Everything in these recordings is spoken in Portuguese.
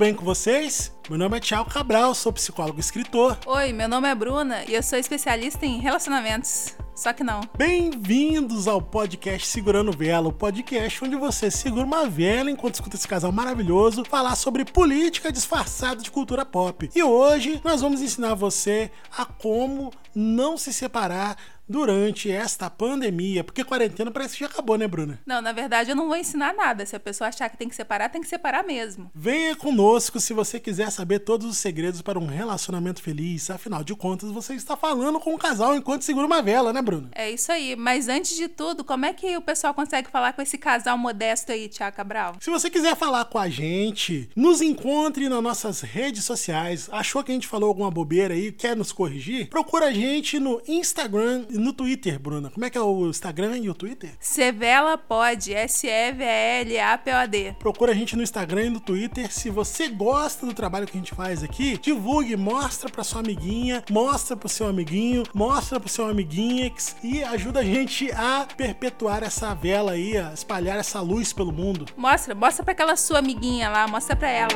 Bem com vocês? Meu nome é Thiago Cabral, sou psicólogo e escritor. Oi, meu nome é Bruna e eu sou especialista em relacionamentos. Só que não. Bem-vindos ao podcast Segurando Vela, o podcast onde você segura uma vela enquanto escuta esse casal maravilhoso falar sobre política disfarçada de cultura pop. E hoje nós vamos ensinar você a como não se separar durante esta pandemia, porque quarentena parece que já acabou, né, Bruna? Não, na verdade eu não vou ensinar nada. Se a pessoa achar que tem que separar, tem que separar mesmo. Venha conosco se você quiser saber todos os segredos para um relacionamento feliz. Afinal de contas, você está falando com um casal enquanto segura uma vela, né, Bruna? É isso aí. Mas antes de tudo, como é que o pessoal consegue falar com esse casal modesto aí, Tiago Cabral? Se você quiser falar com a gente, nos encontre nas nossas redes sociais. Achou que a gente falou alguma bobeira aí, quer nos corrigir? Procura a gente no Instagram no Twitter, Bruna. Como é que é o Instagram e o Twitter? Sevela pode, S-E-V-L-A-P-O-D. Procura a gente no Instagram e no Twitter. Se você gosta do trabalho que a gente faz aqui, divulgue, mostra pra sua amiguinha, mostra pro seu amiguinho, mostra pro seu amiguinha e ajuda a gente a perpetuar essa vela aí, a espalhar essa luz pelo mundo. Mostra, mostra pra aquela sua amiguinha lá, mostra pra ela.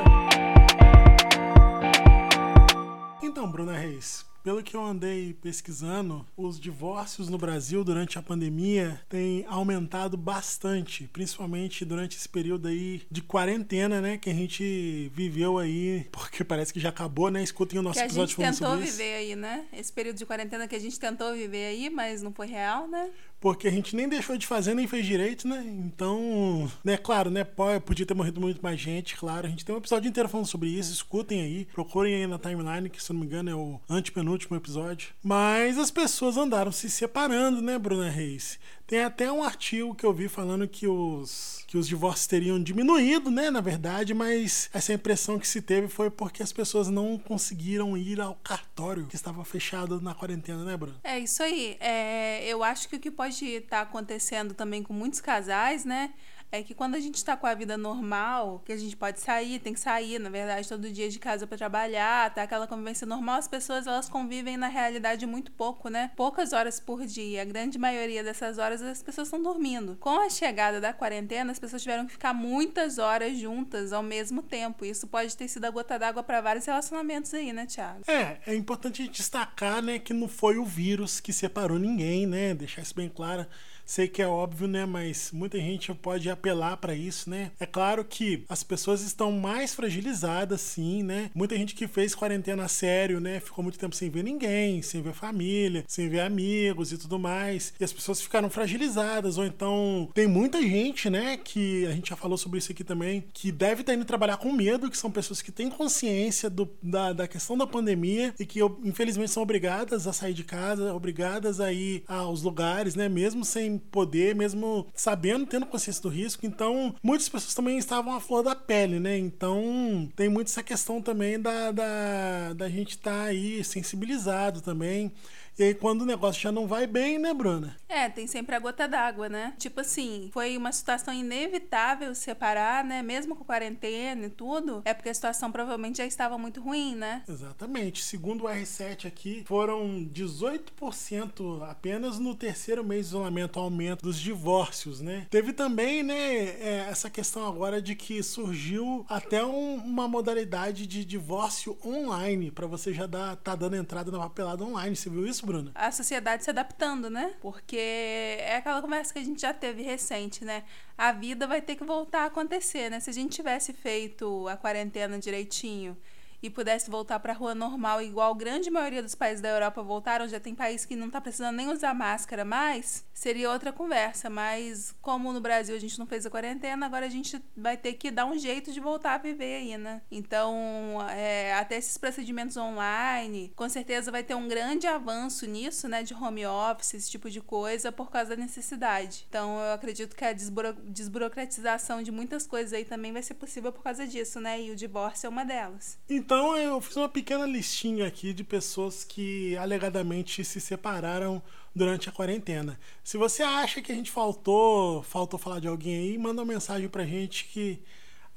Então, Bruna Reis, pelo que eu andei pesquisando, os divórcios no Brasil durante a pandemia têm aumentado bastante, principalmente durante esse período aí de quarentena, né, que a gente viveu aí, porque parece que já acabou, né? Escutem o nosso que episódio falando sobre isso. a gente tentou viver aí, né? Esse período de quarentena que a gente tentou viver aí, mas não foi real, né? Porque a gente nem deixou de fazer, nem fez direito, né? Então, né, claro, né, podia ter morrido muito mais gente, claro. A gente tem um episódio inteiro falando sobre isso, escutem aí, procurem aí na timeline, que se não me engano é o antepenúltimo episódio. Mas as pessoas andaram se separando, né, Bruna Reis? Tem até um artigo que eu vi falando que os que os divórcios teriam diminuído, né, na verdade, mas essa impressão que se teve foi porque as pessoas não conseguiram ir ao cartório que estava fechado na quarentena, né, Bruno? É isso aí. É, eu acho que o que pode estar tá acontecendo também com muitos casais, né, é que quando a gente está com a vida normal, que a gente pode sair, tem que sair, na verdade, todo dia de casa para trabalhar, tá aquela convivência normal, as pessoas elas convivem na realidade muito pouco, né? Poucas horas por dia. A grande maioria dessas horas as pessoas estão dormindo. Com a chegada da quarentena, as pessoas tiveram que ficar muitas horas juntas ao mesmo tempo. Isso pode ter sido a gota d'água para vários relacionamentos aí, né, Thiago? É, é importante destacar, né, que não foi o vírus que separou ninguém, né? Deixar isso bem claro. Sei que é óbvio, né? Mas muita gente pode apelar para isso, né? É claro que as pessoas estão mais fragilizadas, sim, né? Muita gente que fez quarentena a sério, né? Ficou muito tempo sem ver ninguém, sem ver família, sem ver amigos e tudo mais. E as pessoas ficaram fragilizadas. Ou então tem muita gente, né? Que a gente já falou sobre isso aqui também, que deve estar indo trabalhar com medo, que são pessoas que têm consciência do, da, da questão da pandemia e que infelizmente são obrigadas a sair de casa, obrigadas a ir aos lugares, né? Mesmo sem poder, mesmo sabendo, tendo consciência do risco. Então, muitas pessoas também estavam à flor da pele, né? Então, tem muito essa questão também da, da, da gente estar tá aí sensibilizado também. E aí, quando o negócio já não vai bem, né, Bruna? É, tem sempre a gota d'água, né? Tipo assim, foi uma situação inevitável separar, né? Mesmo com quarentena e tudo, é porque a situação provavelmente já estava muito ruim, né? Exatamente. Segundo o R7 aqui, foram 18% apenas no terceiro mês de isolamento, aumento dos divórcios, né? Teve também, né, é, essa questão agora de que surgiu até um, uma modalidade de divórcio online, para você já dar, tá dando entrada na papelada online. Você viu isso? Isso, Bruna? A sociedade se adaptando, né? Porque é aquela conversa que a gente já teve recente, né? A vida vai ter que voltar a acontecer, né? Se a gente tivesse feito a quarentena direitinho e pudesse voltar para a rua normal, igual a grande maioria dos países da Europa voltaram, já tem país que não está precisando nem usar máscara mais, seria outra conversa. Mas como no Brasil a gente não fez a quarentena, agora a gente vai ter que dar um jeito de voltar a viver aí, né? Então, é, até esses procedimentos online, com certeza vai ter um grande avanço nisso, né? De home office, esse tipo de coisa, por causa da necessidade. Então, eu acredito que a desburo desburocratização de muitas coisas aí também vai ser possível por causa disso, né? E o divórcio é uma delas. Então, então eu fiz uma pequena listinha aqui de pessoas que alegadamente se separaram durante a quarentena. Se você acha que a gente faltou, faltou falar de alguém aí, manda uma mensagem pra gente que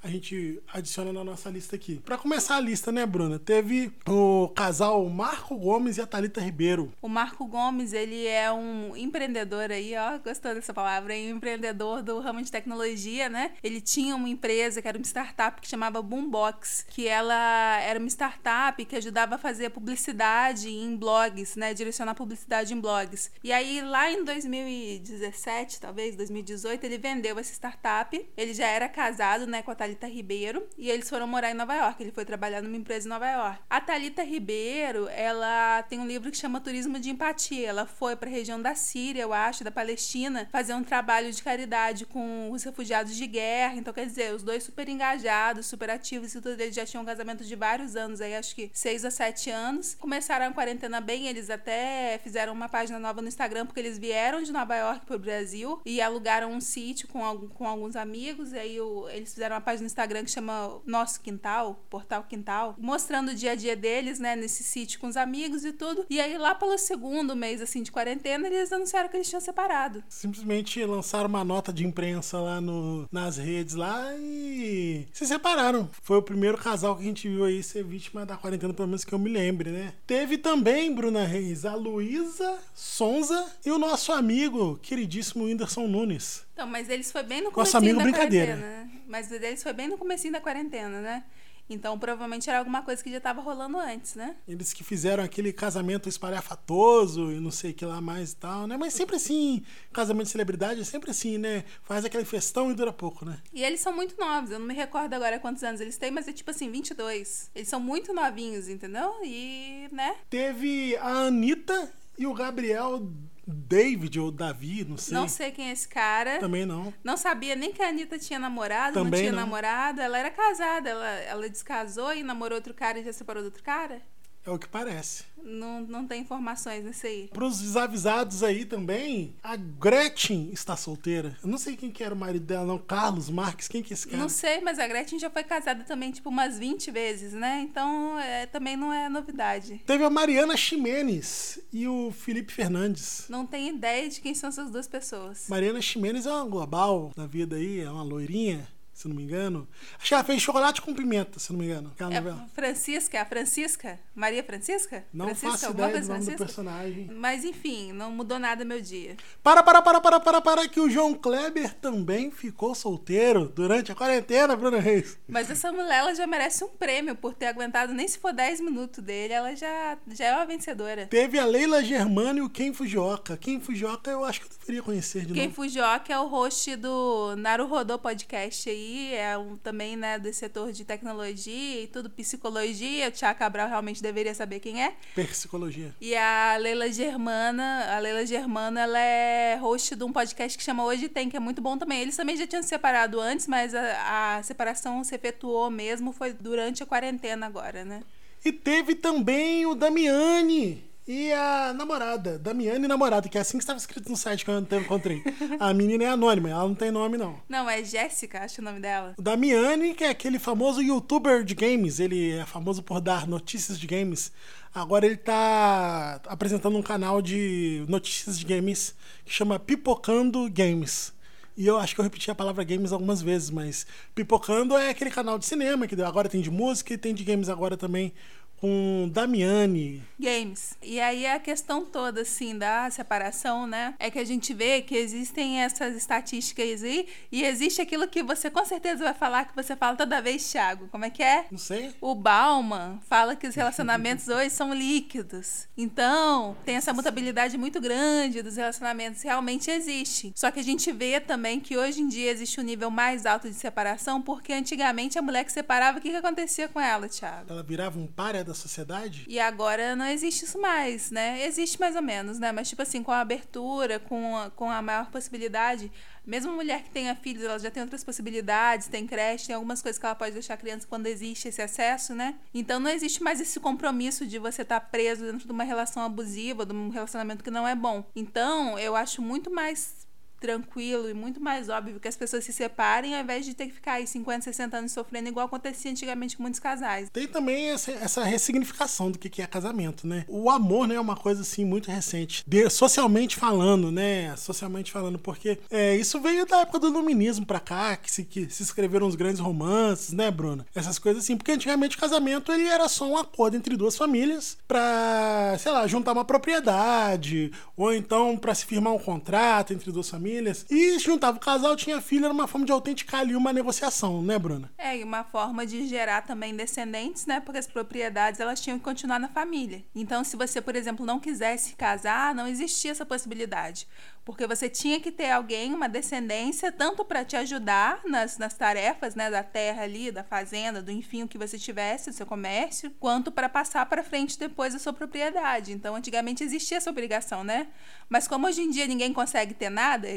a gente adiciona na nossa lista aqui. Para começar a lista, né, Bruna? Teve o casal Marco Gomes e a Talita Ribeiro. O Marco Gomes, ele é um empreendedor aí, ó, gostou dessa palavra, um empreendedor do ramo de tecnologia, né? Ele tinha uma empresa que era uma startup que chamava Boombox, que ela era uma startup que ajudava a fazer publicidade em blogs, né? Direcionar publicidade em blogs. E aí, lá em 2017, talvez, 2018, ele vendeu essa startup. Ele já era casado, né, com a Ribeiro e eles foram morar em Nova York. Ele foi trabalhar numa empresa em Nova York. A Thalita Ribeiro, ela tem um livro que chama Turismo de Empatia. Ela foi para a região da Síria, eu acho, da Palestina, fazer um trabalho de caridade com os refugiados de guerra. Então, quer dizer, os dois super engajados, super ativos e tudo. Eles já tinham um casamento de vários anos, aí acho que seis a sete anos. Começaram a quarentena bem, eles até fizeram uma página nova no Instagram, porque eles vieram de Nova York para o Brasil e alugaram um sítio com, com alguns amigos. E aí o, eles fizeram uma página no Instagram que chama Nosso Quintal, Portal Quintal, mostrando o dia a dia deles, né, nesse sítio com os amigos e tudo. E aí, lá pelo segundo mês, assim, de quarentena, eles anunciaram que eles tinham separado. Simplesmente lançaram uma nota de imprensa lá no, nas redes lá e se separaram. Foi o primeiro casal que a gente viu aí ser vítima da quarentena, pelo menos que eu me lembre, né? Teve também, Bruna Reis, a Luísa Sonza e o nosso amigo, queridíssimo Whindersson Nunes. Então, mas eles foi bem no começo da quarentena. Né? Mas eles foi bem no comecinho da quarentena, né? Então, provavelmente era alguma coisa que já estava rolando antes, né? Eles que fizeram aquele casamento espalhafatoso e não sei o que lá mais e tal, né? Mas sempre assim, casamento de celebridade é sempre assim, né? Faz aquele festão e dura pouco, né? E eles são muito novos, eu não me recordo agora quantos anos eles têm, mas é tipo assim, 22. Eles são muito novinhos, entendeu? E, né? Teve a Anitta e o Gabriel David ou Davi, não sei. Não sei quem é esse cara. Também não. Não sabia nem que a Anitta tinha namorado, Também não tinha não. namorado. Ela era casada, ela, ela descasou e namorou outro cara e já separou do outro cara? É o que parece. Não, não tem informações nisso aí. Para os desavisados aí também, a Gretchen está solteira. Eu não sei quem que era o marido dela, não. Carlos Marques, quem que é esse cara? Não sei, mas a Gretchen já foi casada também, tipo, umas 20 vezes, né? Então, é, também não é novidade. Teve a Mariana Ximenes e o Felipe Fernandes. Não tenho ideia de quem são essas duas pessoas. Mariana Ximenes é uma global da vida aí, é uma loirinha se não me engano. Acho que ela fez chocolate com pimenta, se não me engano. Aquela É novela. Francisca, a Francisca? Maria Francisca? Não Francisca, faço ideia do nome do Francisca? personagem. Mas enfim, não mudou nada meu dia. Para, para, para, para, para, para, que o João Kleber também ficou solteiro durante a quarentena, Bruna Reis. Mas essa mulher ela já merece um prêmio por ter aguentado nem se for 10 minutos dele, ela já, já é uma vencedora. Teve a Leila Germano e o Ken Fujioka. Ken Fujioka eu acho que eu deveria conhecer de Quem novo. Fujioka é o host do Naruhodô Podcast aí, é um, também, né, do setor de tecnologia e tudo, psicologia. O Tiago Cabral realmente deveria saber quem é. Psicologia. E a Leila Germana, a Leila Germana, ela é host de um podcast que chama Hoje Tem, que é muito bom também. Eles também já tinham se separado antes, mas a, a separação se efetuou mesmo, foi durante a quarentena agora, né? E teve também o Damiani e a namorada. Damiani e namorada, que é assim que estava escrito no site que eu encontrei. A menina é anônima, ela não tem nome, não. Não, é Jéssica, acho o nome dela. O Damiani, que é aquele famoso youtuber de games, ele é famoso por dar notícias de games. Agora ele tá apresentando um canal de notícias de games que chama Pipocando Games. E eu acho que eu repeti a palavra games algumas vezes, mas Pipocando é aquele canal de cinema que agora tem de música e tem de games agora também com Damiani. Games. E aí a questão toda, assim, da separação, né? É que a gente vê que existem essas estatísticas aí e existe aquilo que você com certeza vai falar que você fala toda vez, Thiago. Como é que é? Não sei. O Bauman fala que os relacionamentos hoje são líquidos. Então, tem essa mutabilidade muito grande dos relacionamentos. Realmente existe. Só que a gente vê também que hoje em dia existe um nível mais alto de separação, porque antigamente a mulher que separava, o que, que acontecia com ela, Thiago? Ela virava um páreo da sociedade? E agora não existe isso mais, né? Existe mais ou menos, né? Mas, tipo assim, com a abertura, com a, com a maior possibilidade, mesmo mulher que tenha filhos, ela já tem outras possibilidades, tem creche, tem algumas coisas que ela pode deixar a criança quando existe esse acesso, né? Então não existe mais esse compromisso de você estar preso dentro de uma relação abusiva, de um relacionamento que não é bom. Então, eu acho muito mais tranquilo e muito mais óbvio que as pessoas se separem ao invés de ter que ficar aí 50, 60 anos sofrendo igual acontecia antigamente com muitos casais. Tem também essa, essa ressignificação do que é casamento, né? O amor, né, é uma coisa assim muito recente, de, socialmente falando, né? Socialmente falando, porque é, isso veio da época do iluminismo pra cá, que se, que se escreveram os grandes romances, né, Bruna? Essas coisas assim, porque antigamente o casamento ele era só um acordo entre duas famílias pra, sei lá, juntar uma propriedade, ou então para se firmar um contrato entre duas famílias famílias. E juntava o casal, tinha filho, era uma forma de autenticar ali uma negociação, né, Bruna? É, e uma forma de gerar também descendentes, né? Porque as propriedades elas tinham que continuar na família. Então, se você, por exemplo, não quisesse casar, não existia essa possibilidade porque você tinha que ter alguém, uma descendência, tanto para te ajudar nas, nas tarefas né, da terra ali, da fazenda, do enfim, o que você tivesse, do seu comércio, quanto para passar para frente depois a sua propriedade. Então, antigamente existia essa obrigação, né? Mas como hoje em dia ninguém consegue ter nada,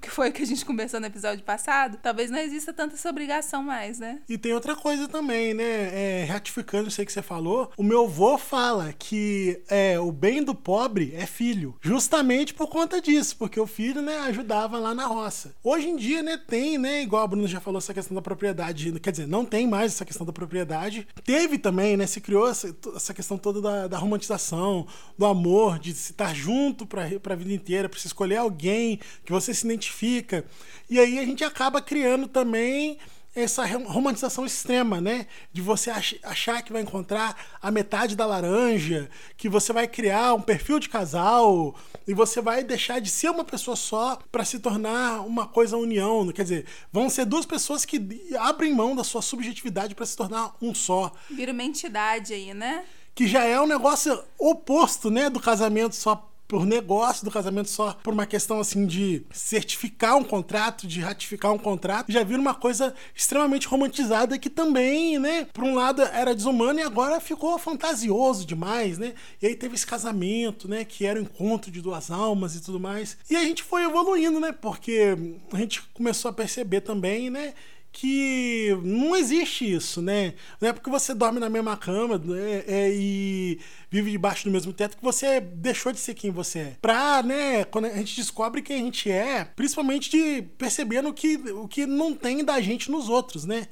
que foi o que a gente conversou no episódio passado, talvez não exista tanta essa obrigação mais, né? E tem outra coisa também, né? É, ratificando isso aí que você falou, o meu avô fala que é, o bem do pobre é filho, justamente por conta disso, porque porque o filho, né, ajudava lá na roça. Hoje em dia, né, tem, né, igual a Bruna já falou, essa questão da propriedade, quer dizer, não tem mais essa questão da propriedade. Teve também, né, se criou essa, essa questão toda da, da, romantização, do amor, de se estar junto para a vida inteira, para se escolher alguém que você se identifica. E aí a gente acaba criando também essa romantização extrema, né? De você achar que vai encontrar a metade da laranja, que você vai criar um perfil de casal e você vai deixar de ser uma pessoa só para se tornar uma coisa união. Quer dizer, vão ser duas pessoas que abrem mão da sua subjetividade para se tornar um só. Vira uma entidade aí, né? Que já é um negócio oposto, né, do casamento só por negócio do casamento só por uma questão assim de certificar um contrato, de ratificar um contrato, já vira uma coisa extremamente romantizada que também, né, por um lado era desumano e agora ficou fantasioso demais, né? E aí teve esse casamento, né, que era o encontro de duas almas e tudo mais. E a gente foi evoluindo, né? Porque a gente começou a perceber também, né, que não existe isso, né? Não é porque você dorme na mesma cama né, é, e vive debaixo do mesmo teto que você deixou de ser quem você é. Pra, né, quando a gente descobre quem a gente é, principalmente de percebendo que, o que não tem da gente nos outros, né?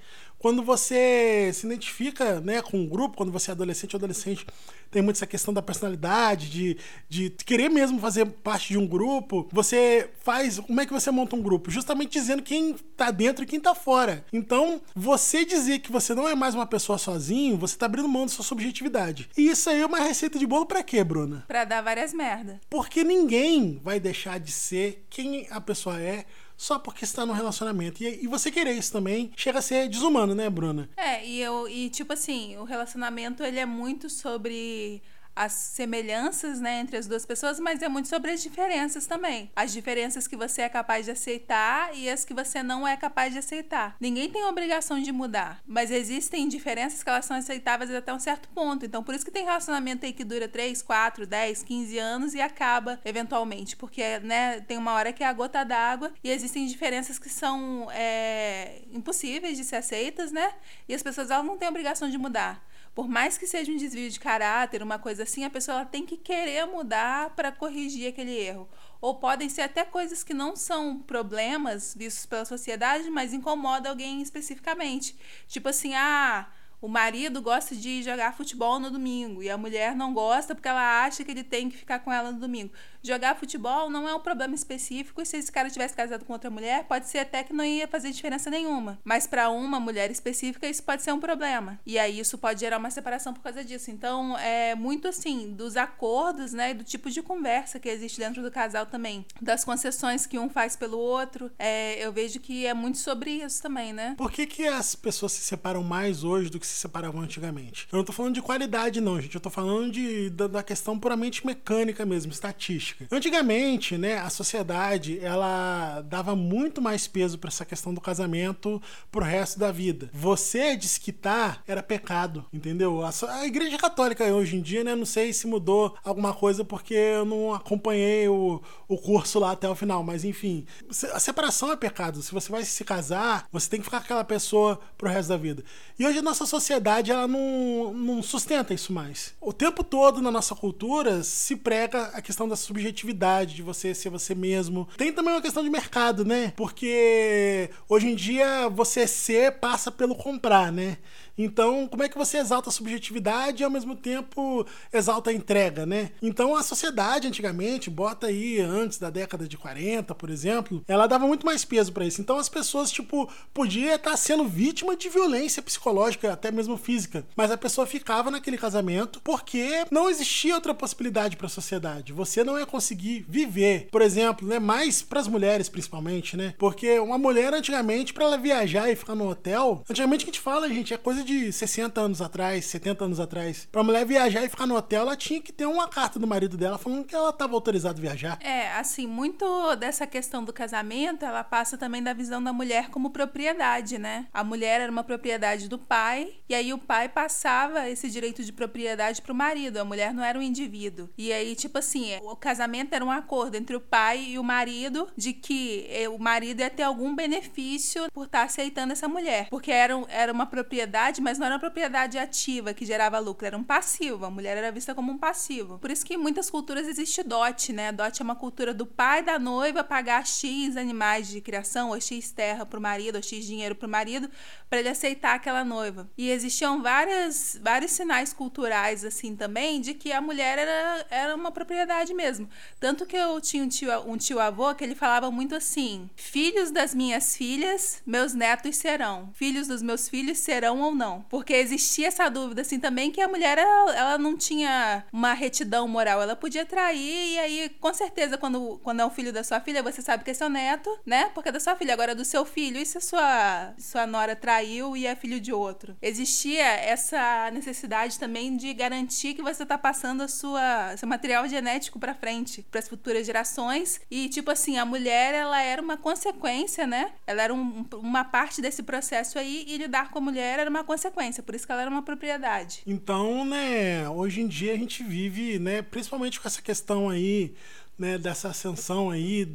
Quando você se identifica né, com um grupo, quando você é adolescente ou adolescente, tem muito essa questão da personalidade, de, de querer mesmo fazer parte de um grupo. Você faz. Como é que você monta um grupo? Justamente dizendo quem tá dentro e quem tá fora. Então, você dizer que você não é mais uma pessoa sozinho, você tá abrindo mão da sua subjetividade. E isso aí é uma receita de bolo para quê, Bruna? Pra dar várias merda. Porque ninguém vai deixar de ser quem a pessoa é só porque está no relacionamento. E, e, você querer isso também chega a ser desumano, né, Bruna? É, e eu e tipo assim, o relacionamento ele é muito sobre as semelhanças né, entre as duas pessoas, mas é muito sobre as diferenças também. As diferenças que você é capaz de aceitar e as que você não é capaz de aceitar. Ninguém tem obrigação de mudar, mas existem diferenças que elas são aceitáveis até um certo ponto. Então, por isso que tem relacionamento aí que dura 3, 4, 10, 15 anos e acaba eventualmente, porque né, tem uma hora que é a gota d'água e existem diferenças que são é, impossíveis de ser aceitas, né? E as pessoas elas não têm obrigação de mudar por mais que seja um desvio de caráter, uma coisa assim, a pessoa tem que querer mudar para corrigir aquele erro. Ou podem ser até coisas que não são problemas vistos pela sociedade, mas incomodam alguém especificamente. Tipo assim, ah, o marido gosta de jogar futebol no domingo e a mulher não gosta porque ela acha que ele tem que ficar com ela no domingo. Jogar futebol não é um problema específico e se esse cara tivesse casado com outra mulher, pode ser até que não ia fazer diferença nenhuma. Mas para uma mulher específica, isso pode ser um problema. E aí isso pode gerar uma separação por causa disso. Então, é muito assim, dos acordos, né, do tipo de conversa que existe dentro do casal também. Das concessões que um faz pelo outro. É, eu vejo que é muito sobre isso também, né? Por que, que as pessoas se separam mais hoje do que se se separavam antigamente. Eu não tô falando de qualidade, não, gente. Eu tô falando de, da, da questão puramente mecânica mesmo, estatística. Antigamente, né, a sociedade, ela dava muito mais peso para essa questão do casamento pro resto da vida. Você desquitar era pecado, entendeu? A, a igreja católica hoje em dia, né, não sei se mudou alguma coisa porque eu não acompanhei o, o curso lá até o final, mas enfim. A separação é pecado. Se você vai se casar, você tem que ficar com aquela pessoa pro resto da vida. E hoje a nossa sociedade sociedade ela não, não sustenta isso mais. O tempo todo na nossa cultura se prega a questão da subjetividade subjetividade de você ser você mesmo. Tem também uma questão de mercado, né? Porque hoje em dia você ser passa pelo comprar, né? Então, como é que você exalta a subjetividade e ao mesmo tempo exalta a entrega, né? Então, a sociedade antigamente, bota aí antes da década de 40, por exemplo, ela dava muito mais peso para isso. Então, as pessoas, tipo, podia estar sendo vítima de violência psicológica, até mesmo física, mas a pessoa ficava naquele casamento porque não existia outra possibilidade para a sociedade. Você não ia conseguir viver, por exemplo, né, mais para as mulheres principalmente, né? Porque uma mulher antigamente para ela viajar e ficar no hotel, antigamente a gente fala, gente, é coisa de 60 anos atrás, 70 anos atrás, pra mulher viajar e ficar no hotel, ela tinha que ter uma carta do marido dela falando que ela estava autorizada a viajar. É, assim, muito dessa questão do casamento, ela passa também da visão da mulher como propriedade, né? A mulher era uma propriedade do pai, e aí o pai passava esse direito de propriedade pro marido, a mulher não era um indivíduo. E aí, tipo assim, o casamento era um acordo entre o pai e o marido de que eh, o marido ia ter algum benefício por estar tá aceitando essa mulher, porque era, era uma propriedade propriedade, mas não era uma propriedade ativa que gerava lucro, era um passivo. A mulher era vista como um passivo. Por isso que em muitas culturas existe dote, né? Dote é uma cultura do pai da noiva pagar X animais de criação, ou X terra pro marido, ou X dinheiro pro marido, para ele aceitar aquela noiva. E existiam várias, vários sinais culturais, assim, também, de que a mulher era, era uma propriedade mesmo. Tanto que eu tinha um tio, um tio avô que ele falava muito assim: Filhos das minhas filhas, meus netos serão. Filhos dos meus filhos serão ou não. Porque existia essa dúvida, assim, também que a mulher, ela, ela não tinha uma retidão moral. Ela podia trair, e aí, com certeza, quando, quando é um filho da sua filha, você sabe que é seu neto, né? Porque é da sua filha. Agora, do seu filho, e se a sua, sua nora traiu e é filho de outro? Existia essa necessidade também de garantir que você tá passando a sua, seu material genético para frente, para as futuras gerações. E, tipo assim, a mulher, ela era uma consequência, né? Ela era um, uma parte desse processo aí, e lidar com a mulher era uma consequência, por isso que ela era uma propriedade. Então, né, hoje em dia a gente vive, né, principalmente com essa questão aí, né, dessa ascensão aí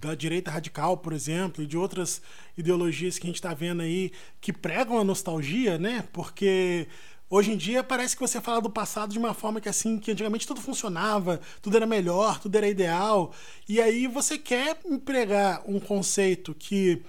da direita radical, por exemplo, e de outras ideologias que a gente está vendo aí que pregam a nostalgia, né? Porque hoje em dia parece que você fala do passado de uma forma que assim, que antigamente tudo funcionava, tudo era melhor, tudo era ideal, e aí você quer empregar um conceito que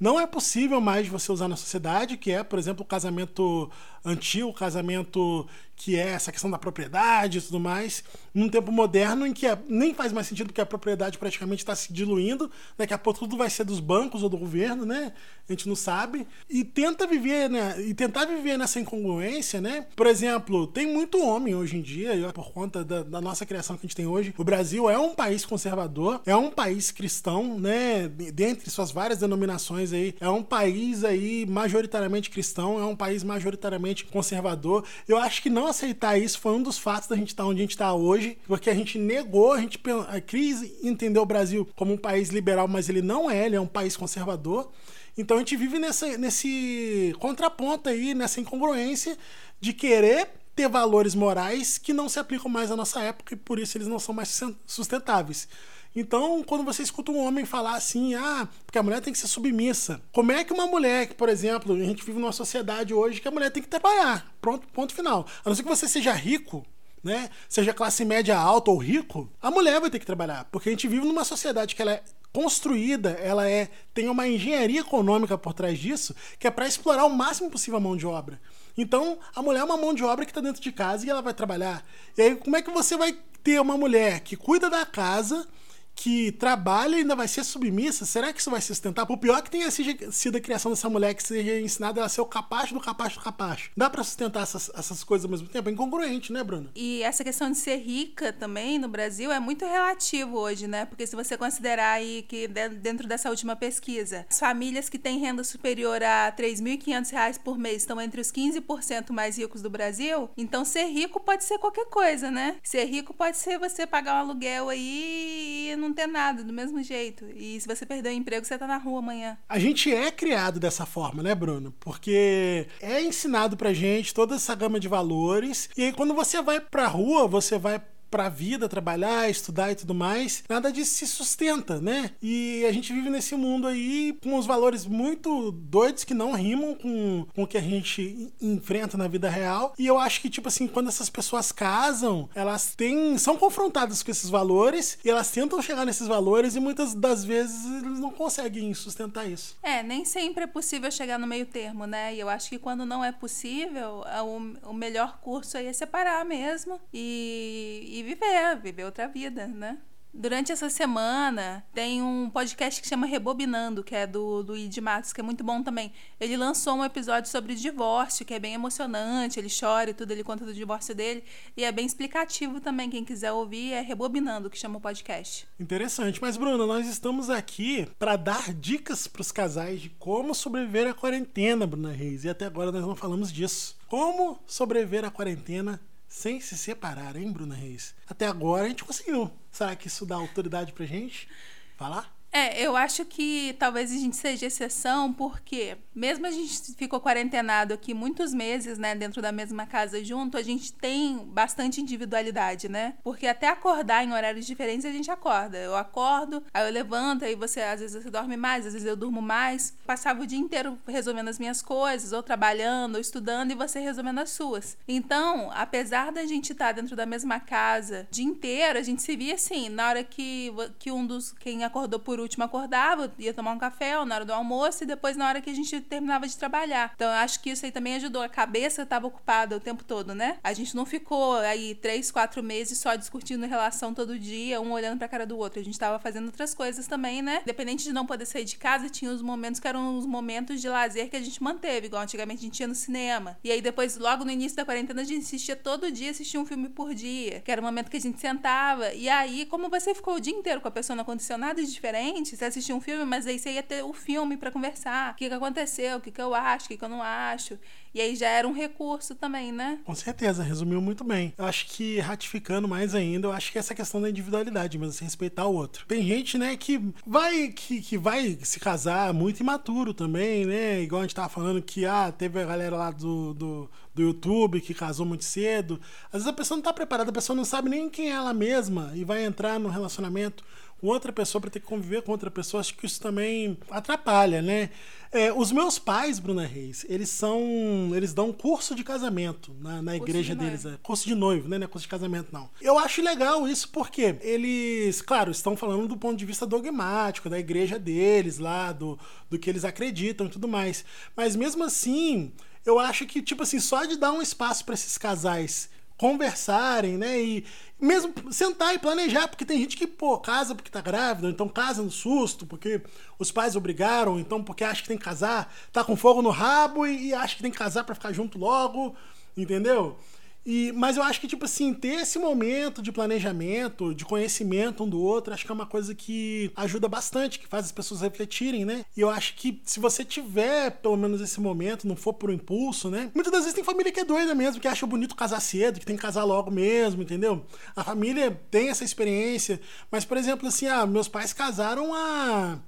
não é possível mais você usar na sociedade, que é, por exemplo, o casamento antigo, o casamento que é essa questão da propriedade e tudo mais, num tempo moderno em que é, nem faz mais sentido porque a propriedade praticamente está se diluindo, daqui a pouco tudo vai ser dos bancos ou do governo, né? A gente não sabe. E tenta viver, né? E tentar viver nessa incongruência, né? Por exemplo, tem muito homem hoje em dia, por conta da, da nossa criação que a gente tem hoje. O Brasil é um país conservador, é um país cristão, né? Dentre suas várias denominações aí, é um país aí majoritariamente cristão, é um país majoritariamente conservador. Eu acho que não aceitar isso foi um dos fatos da gente estar onde a gente está hoje, porque a gente negou, a gente a crise entendeu o Brasil como um país liberal, mas ele não é, ele é um país conservador. Então a gente vive nessa, nesse contraponto aí, nessa incongruência de querer ter valores morais que não se aplicam mais à nossa época e por isso eles não são mais sustentáveis. Então, quando você escuta um homem falar assim, ah, porque a mulher tem que ser submissa, como é que uma mulher, que, por exemplo, a gente vive numa sociedade hoje que a mulher tem que trabalhar, pronto, ponto final. A não ser que você seja rico, né, seja classe média alta ou rico, a mulher vai ter que trabalhar, porque a gente vive numa sociedade que ela é construída, ela é tem uma engenharia econômica por trás disso, que é para explorar o máximo possível a mão de obra. Então, a mulher é uma mão de obra que está dentro de casa e ela vai trabalhar. E aí, como é que você vai ter uma mulher que cuida da casa, que trabalha e ainda vai ser submissa, será que isso vai se sustentar? O pior que tenha sido a criação dessa mulher que seja ensinada a ser o capacho do capacho do capacho. Dá para sustentar essas, essas coisas ao mesmo tempo? É incongruente, né, Bruno? E essa questão de ser rica também no Brasil é muito relativo hoje, né? Porque se você considerar aí que dentro dessa última pesquisa, as famílias que têm renda superior a R$ 3.500 por mês estão entre os 15% mais ricos do Brasil, então ser rico pode ser qualquer coisa, né? Ser rico pode ser você pagar um aluguel aí e não não ter nada, do mesmo jeito. E se você perder o emprego, você tá na rua amanhã. A gente é criado dessa forma, né, Bruno? Porque é ensinado pra gente toda essa gama de valores. E aí, quando você vai pra rua, você vai pra vida, trabalhar, estudar e tudo mais, nada disso se sustenta, né? E a gente vive nesse mundo aí com uns valores muito doidos que não rimam com, com o que a gente enfrenta na vida real. E eu acho que, tipo assim, quando essas pessoas casam, elas têm, são confrontadas com esses valores e elas tentam chegar nesses valores e muitas das vezes eles não conseguem sustentar isso. É, nem sempre é possível chegar no meio termo, né? E eu acho que quando não é possível, o, o melhor curso aí é separar mesmo e, e viver, viver outra vida, né? Durante essa semana, tem um podcast que chama Rebobinando, que é do, do Id Matos, que é muito bom também. Ele lançou um episódio sobre divórcio, que é bem emocionante, ele chora e tudo, ele conta do divórcio dele. E é bem explicativo também, quem quiser ouvir, é Rebobinando, que chama o podcast. Interessante. Mas, Bruna, nós estamos aqui para dar dicas para os casais de como sobreviver à quarentena, Bruna Reis. E até agora nós não falamos disso. Como sobreviver à quarentena sem se separar, hein, Bruna Reis? Até agora a gente conseguiu. Será que isso dá autoridade pra gente falar? É, eu acho que talvez a gente seja exceção, porque mesmo a gente ficou quarentenado aqui muitos meses, né, dentro da mesma casa junto, a gente tem bastante individualidade, né? Porque até acordar em horários diferentes a gente acorda. Eu acordo, aí eu levanto, aí você às vezes você dorme mais, às vezes eu durmo mais. Passava o dia inteiro resolvendo as minhas coisas, ou trabalhando, ou estudando, e você resolvendo as suas. Então, apesar da gente estar dentro da mesma casa o dia inteiro, a gente se via assim, na hora que, que um dos quem acordou por por último acordava, ia tomar um café na hora do almoço e depois na hora que a gente terminava de trabalhar. Então eu acho que isso aí também ajudou. A cabeça estava ocupada o tempo todo, né? A gente não ficou aí três, quatro meses só discutindo relação todo dia, um olhando pra cara do outro. A gente estava fazendo outras coisas também, né? Independente de não poder sair de casa, tinha os momentos que eram os momentos de lazer que a gente manteve, igual antigamente a gente ia no cinema. E aí depois, logo no início da quarentena, a gente assistia todo dia, assistia um filme por dia, que era o momento que a gente sentava. E aí, como você ficou o dia inteiro com a pessoa não aconteceu nada de diferente, diferente. Você assistia um filme, mas aí você ia ter o filme para conversar. O que, que aconteceu, o que, que eu acho, o que, que eu não acho. E aí já era um recurso também, né? Com certeza, resumiu muito bem. Eu acho que ratificando mais ainda, eu acho que essa questão da individualidade, mas assim, respeitar o outro. Tem gente, né, que vai que, que vai se casar muito imaturo também, né? Igual a gente tava falando que ah, teve a galera lá do, do, do YouTube que casou muito cedo. Às vezes a pessoa não tá preparada, a pessoa não sabe nem quem é ela mesma e vai entrar no relacionamento com outra pessoa para ter que conviver com outra pessoa, acho que isso também atrapalha, né? É, os meus pais, Bruna Reis, eles são. Eles dão curso de casamento na, na igreja de deles. É, curso de noivo, né? Não é curso de casamento, não. Eu acho legal isso porque eles, claro, estão falando do ponto de vista dogmático, da igreja deles lá, do, do que eles acreditam e tudo mais. Mas mesmo assim, eu acho que, tipo assim, só de dar um espaço para esses casais conversarem, né? E mesmo sentar e planejar, porque tem gente que, pô, casa porque tá grávida, então casa no susto, porque os pais obrigaram, então porque acha que tem que casar, tá com fogo no rabo e, e acha que tem que casar para ficar junto logo, entendeu? E, mas eu acho que, tipo assim, ter esse momento de planejamento, de conhecimento um do outro, acho que é uma coisa que ajuda bastante, que faz as pessoas refletirem, né? E eu acho que se você tiver, pelo menos, esse momento, não for por impulso, né? Muitas das vezes tem família que é doida mesmo, que acha bonito casar cedo, que tem que casar logo mesmo, entendeu? A família tem essa experiência, mas, por exemplo, assim, ah, meus pais casaram a.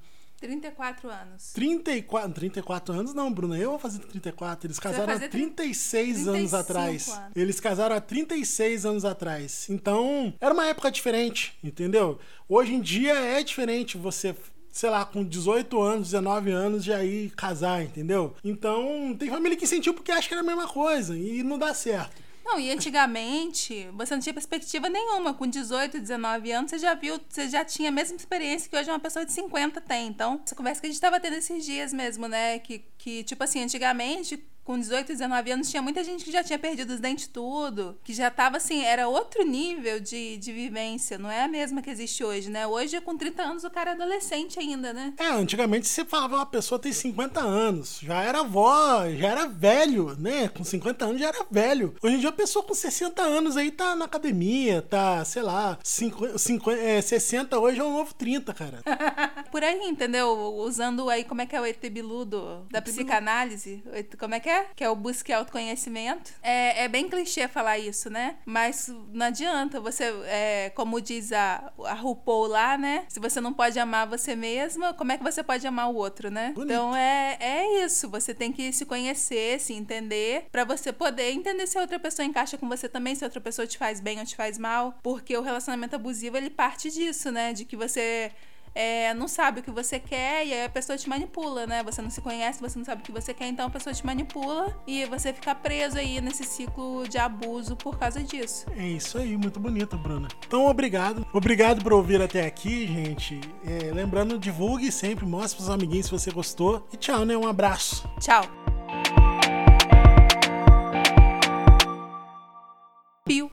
34 anos. 34, 34 anos não, Bruna. Eu vou fazer 34. Eles casaram há 36 anos atrás. Anos. Eles casaram há 36 anos atrás. Então, era uma época diferente, entendeu? Hoje em dia é diferente você sei lá, com 18 anos, 19 anos, já ir casar, entendeu? Então, tem família que sentiu porque acha que era a mesma coisa e não dá certo. Não, e antigamente você não tinha perspectiva nenhuma. Com 18, 19 anos, você já viu, você já tinha a mesma experiência que hoje uma pessoa de 50 tem. Então, essa conversa que a gente estava tendo esses dias mesmo, né? Que, que tipo assim, antigamente, com 18, 19 anos, tinha muita gente que já tinha perdido os dentes tudo, que já tava assim, era outro nível de, de vivência, não é a mesma que existe hoje, né? Hoje, com 30 anos, o cara é adolescente ainda, né? É, antigamente você falava uma pessoa tem 50 anos, já era avó, já era velho, né? Com 50 anos já era velho. Hoje em dia a pessoa com 60 anos aí tá na academia, tá, sei lá, 50, 50, é, 60 hoje é o novo 30, cara. Por aí, entendeu? Usando aí, como é que é o ET biludo da psicanálise? Como é que é? Que é o busque autoconhecimento. É, é bem clichê falar isso, né? Mas não adianta. Você, é, como diz a, a RuPaul lá, né? Se você não pode amar você mesma, como é que você pode amar o outro, né? Bonito. Então é, é isso. Você tem que se conhecer, se entender, para você poder entender se a outra pessoa encaixa com você também, se a outra pessoa te faz bem ou te faz mal. Porque o relacionamento abusivo, ele parte disso, né? De que você é, não sabe o que você quer e aí a pessoa te manipula, né? Você não se conhece, você não sabe o que você quer, então a pessoa te manipula e você fica preso aí nesse ciclo de abuso por causa disso. É isso aí, muito bonito, Bruna. Então, obrigado. Obrigado por ouvir até aqui, gente. É, lembrando, divulgue sempre, mostre pros amiguinhos se você gostou. E tchau, né? Um abraço. Tchau. Piu.